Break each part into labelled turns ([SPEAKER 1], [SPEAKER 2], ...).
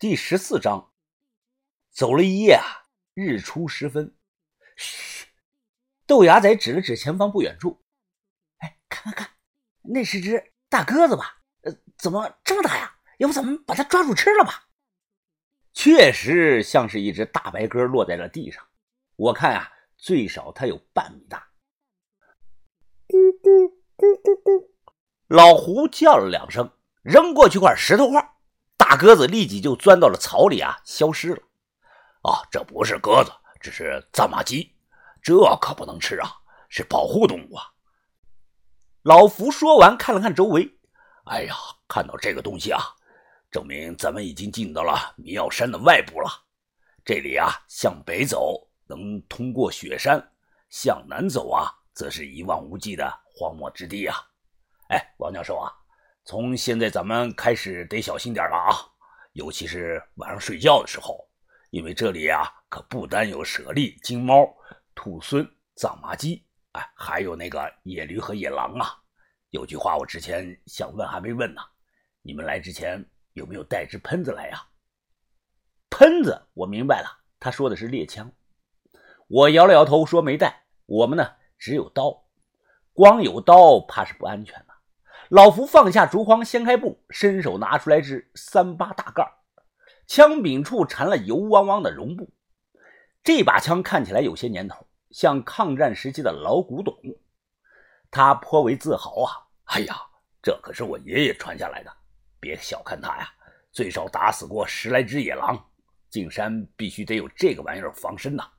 [SPEAKER 1] 第十四章，走了一夜啊，日出时分。嘘，豆芽仔指了指前方不远处，哎，看看看，那是只大鸽子吧？呃，怎么这么大呀？要不咱们把它抓住吃了吧？确实像是一只大白鸽落在了地上，我看啊，最少它有半米大。
[SPEAKER 2] 嘟嘟嘟嘟嘟，
[SPEAKER 1] 老胡叫了两声，扔过去块石头块。大鸽子立即就钻到了草里啊，消失了。
[SPEAKER 3] 啊，这不是鸽子，这是藏马鸡，这可不能吃啊，是保护动物啊。
[SPEAKER 1] 老福说完，看了看周围，
[SPEAKER 3] 哎呀，看到这个东西啊，证明咱们已经进到了迷药山的外部了。这里啊，向北走能通过雪山，向南走啊，则是一望无际的荒漠之地啊。哎，王教授啊。从现在咱们开始得小心点了啊，尤其是晚上睡觉的时候，因为这里啊可不单有猞猁、金猫、兔狲、藏马鸡，哎，还有那个野驴和野狼啊。有句话我之前想问还没问呢，你们来之前有没有带支喷子来呀？
[SPEAKER 1] 喷子，我明白了，他说的是猎枪。我摇了摇头说没带，我们呢只有刀，光有刀怕是不安全。老福放下竹筐，掀开布，伸手拿出来支三八大盖，枪柄处缠了油汪汪的绒布。这把枪看起来有些年头，像抗战时期的老古董。他颇为自豪啊！
[SPEAKER 3] 哎呀，这可是我爷爷传下来的，别小看他呀，最少打死过十来只野狼。进山必须得有这个玩意儿防身呐。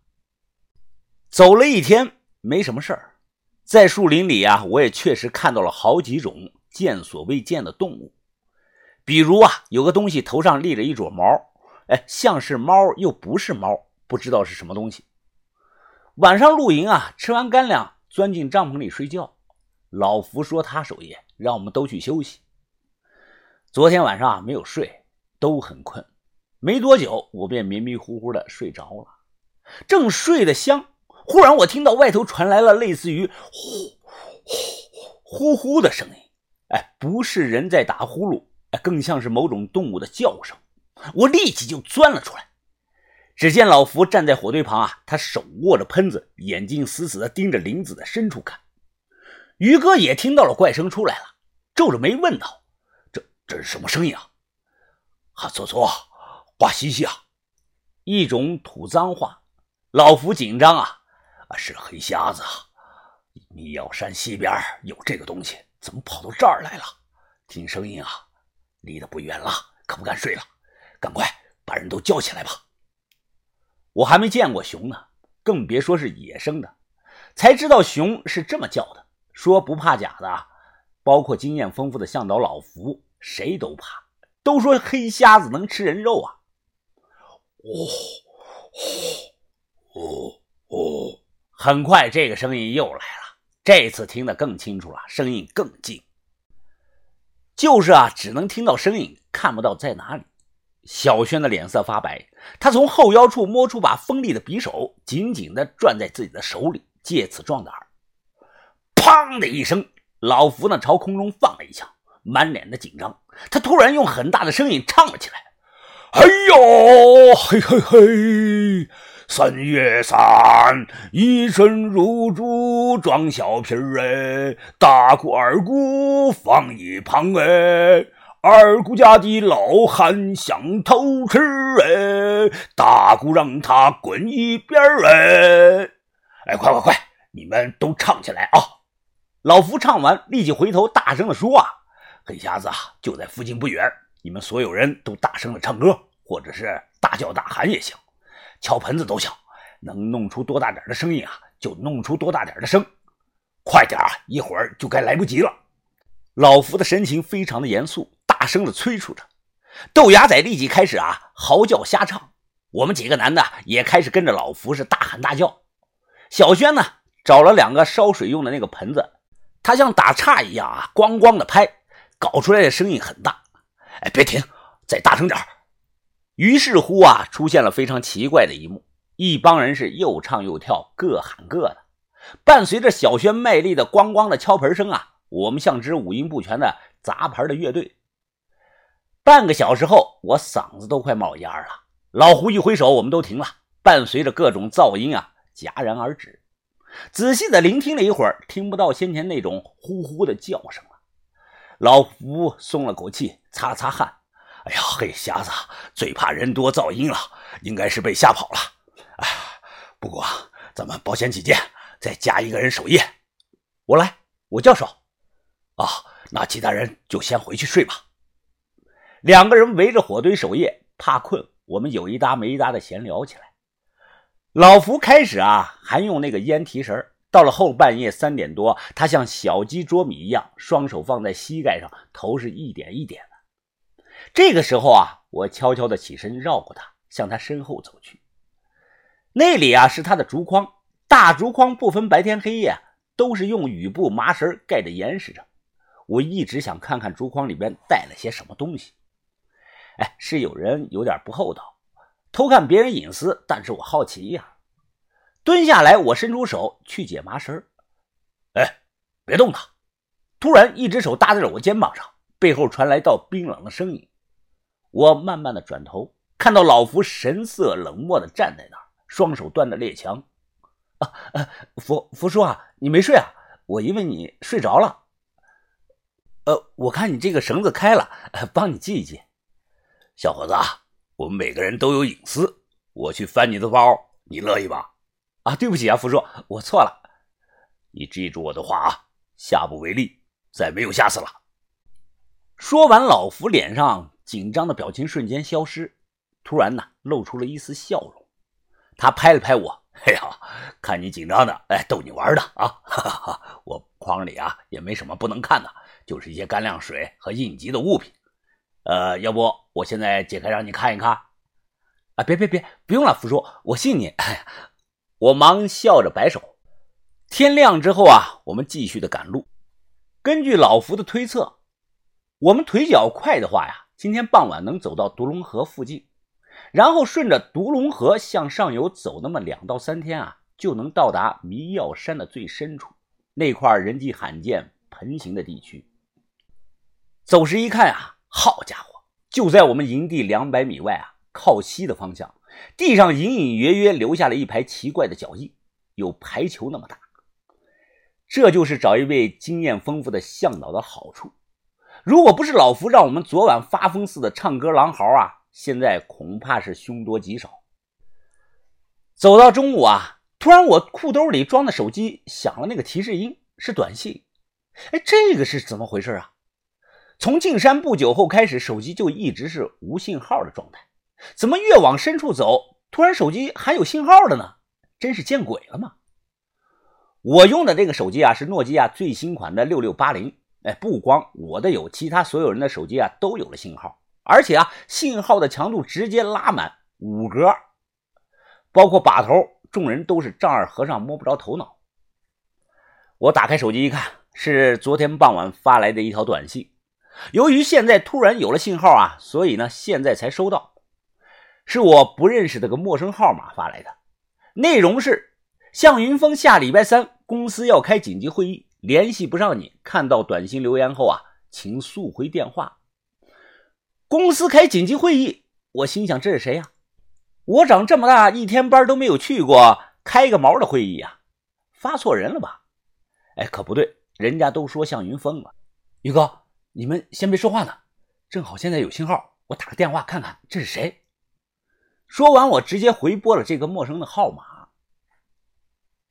[SPEAKER 1] 走了一天，没什么事儿，在树林里啊，我也确实看到了好几种。见所未见的动物，比如啊，有个东西头上立着一撮毛，哎，像是猫又不是猫，不知道是什么东西。晚上露营啊，吃完干粮，钻进帐篷里睡觉。老福说他守夜，让我们都去休息。昨天晚上啊，没有睡，都很困。没多久，我便迷迷糊糊的睡着了。正睡得香，忽然我听到外头传来了类似于呼呼呼呼的声音。哎，不是人在打呼噜，哎，更像是某种动物的叫声。我立即就钻了出来。只见老福站在火堆旁啊，他手握着喷子，眼睛死死地盯着林子的深处看。于哥也听到了怪声出来了，皱着眉问道：“
[SPEAKER 3] 这这是什么声音啊？”“哈搓搓，话西西啊，
[SPEAKER 1] 一种土脏话。”老福紧张啊，啊
[SPEAKER 3] 是黑瞎子啊！密药山西边有这个东西。怎么跑到这儿来了？听声音啊，离得不远了，可不敢睡了。赶快把人都叫起来吧！
[SPEAKER 1] 我还没见过熊呢，更别说是野生的，才知道熊是这么叫的。说不怕假的，包括经验丰富的向导老福，谁都怕。都说黑瞎子能吃人肉啊！
[SPEAKER 3] 哦哦哦哦！
[SPEAKER 1] 很快，这个声音又来了。这次听得更清楚了，声音更近。就是啊，只能听到声音，看不到在哪里。小轩的脸色发白，他从后腰处摸出把锋利的匕首，紧紧地攥在自己的手里，借此壮胆。砰的一声，老福呢朝空中放了一枪，满脸的紧张。他突然用很大的声音唱了起来：“
[SPEAKER 3] 哎呦，嘿嘿嘿！”三月三，一身如珠装小皮儿哎，大姑二姑放一旁哎，二姑家的老汉想偷吃哎，大姑让他滚一边儿哎，哎，快快快，你们都唱起来啊！
[SPEAKER 1] 老福唱完，立即回头大声的说啊，
[SPEAKER 3] 黑瞎子啊就在附近不远，你们所有人都大声的唱歌，或者是大叫大喊也行。敲盆子都行，能弄出多大点的声音啊，就弄出多大点的声。快点啊，一会儿就该来不及了。
[SPEAKER 1] 老福的神情非常的严肃，大声的催促着。豆芽仔立即开始啊嚎叫瞎唱，我们几个男的也开始跟着老福是大喊大叫。小轩呢找了两个烧水用的那个盆子，他像打岔一样啊咣咣的拍，搞出来的声音很大。
[SPEAKER 3] 哎，别停，再大声点
[SPEAKER 1] 于是乎啊，出现了非常奇怪的一幕：一帮人是又唱又跳，各喊各的。伴随着小轩卖力的咣咣的敲盆声啊，我们像支五音不全的杂牌的乐队。半个小时后，我嗓子都快冒烟了。老胡一挥手，我们都停了，伴随着各种噪音啊，戛然而止。仔细的聆听了一会儿，听不到先前那种呼呼的叫声了。老胡松了口气，擦了擦汗。
[SPEAKER 3] 哎呀，黑瞎子最怕人多噪音了，应该是被吓跑了。哎，不过咱们保险起见，再加一个人守夜。
[SPEAKER 1] 我来，我叫手。
[SPEAKER 3] 啊，那其他人就先回去睡吧。
[SPEAKER 1] 两个人围着火堆守夜，怕困，我们有一搭没一搭的闲聊起来。老福开始啊，还用那个烟提神到了后半夜三点多，他像小鸡啄米一样，双手放在膝盖上，头是一点一点。这个时候啊，我悄悄的起身，绕过他，向他身后走去。那里啊是他的竹筐，大竹筐不分白天黑夜，都是用雨布、麻绳盖着严实着。我一直想看看竹筐里边带了些什么东西。哎，是有人有点不厚道，偷看别人隐私，但是我好奇呀，蹲下来，我伸出手去解麻绳。
[SPEAKER 3] 哎，别动他！
[SPEAKER 1] 突然，一只手搭在了我肩膀上，背后传来道冰冷的声音。我慢慢的转头，看到老福神色冷漠的站在那儿，双手端着猎枪。啊，福福叔啊，你没睡啊？我以为你睡着了。呃，我看你这个绳子开了，帮你系一系。
[SPEAKER 3] 小伙子，我们每个人都有隐私，我去翻你的包，你乐意吧？
[SPEAKER 1] 啊，对不起啊，福叔，我错了。
[SPEAKER 3] 你记住我的话啊，下不为例，再没有下次了。
[SPEAKER 1] 说完，老福脸上。紧张的表情瞬间消失，突然呢，露出了一丝笑容。他拍了拍我：“
[SPEAKER 3] 哎呀，看你紧张的，哎，逗你玩的啊！哈哈，我筐里啊也没什么不能看的，就是一些干粮水和应急的物品。呃，要不我现在解开让你看一看？
[SPEAKER 1] 啊，别别别，不用了，福叔，我信你。我忙笑着摆手。天亮之后啊，我们继续的赶路。根据老福的推测，我们腿脚快的话呀。今天傍晚能走到独龙河附近，然后顺着独龙河向上游走那么两到三天啊，就能到达迷药山的最深处那块人迹罕见、盆形的地区。走时一看啊，好家伙，就在我们营地两百米外啊，靠西的方向，地上隐隐约约留下了一排奇怪的脚印，有排球那么大。这就是找一位经验丰富的向导的好处。如果不是老福让我们昨晚发疯似的唱歌狼嚎啊，现在恐怕是凶多吉少。走到中午啊，突然我裤兜里装的手机响了，那个提示音是短信。哎，这个是怎么回事啊？从进山不久后开始，手机就一直是无信号的状态，怎么越往深处走，突然手机还有信号了呢？真是见鬼了吗？我用的这个手机啊，是诺基亚最新款的六六八零。哎，不光我的有，其他所有人的手机啊都有了信号，而且啊，信号的强度直接拉满五格，包括把头，众人都是丈二和尚摸不着头脑。我打开手机一看，是昨天傍晚发来的一条短信。由于现在突然有了信号啊，所以呢，现在才收到，是我不认识的个陌生号码发来的，内容是：向云峰下礼拜三公司要开紧急会议。联系不上你，看到短信留言后啊，请速回电话。公司开紧急会议，我心想这是谁呀？我长这么大一天班都没有去过，开个毛的会议呀？发错人了吧？哎，可不对，人家都说向云峰了。宇哥，你们先别说话呢，正好现在有信号，我打个电话看看这是谁。说完，我直接回拨了这个陌生的号码。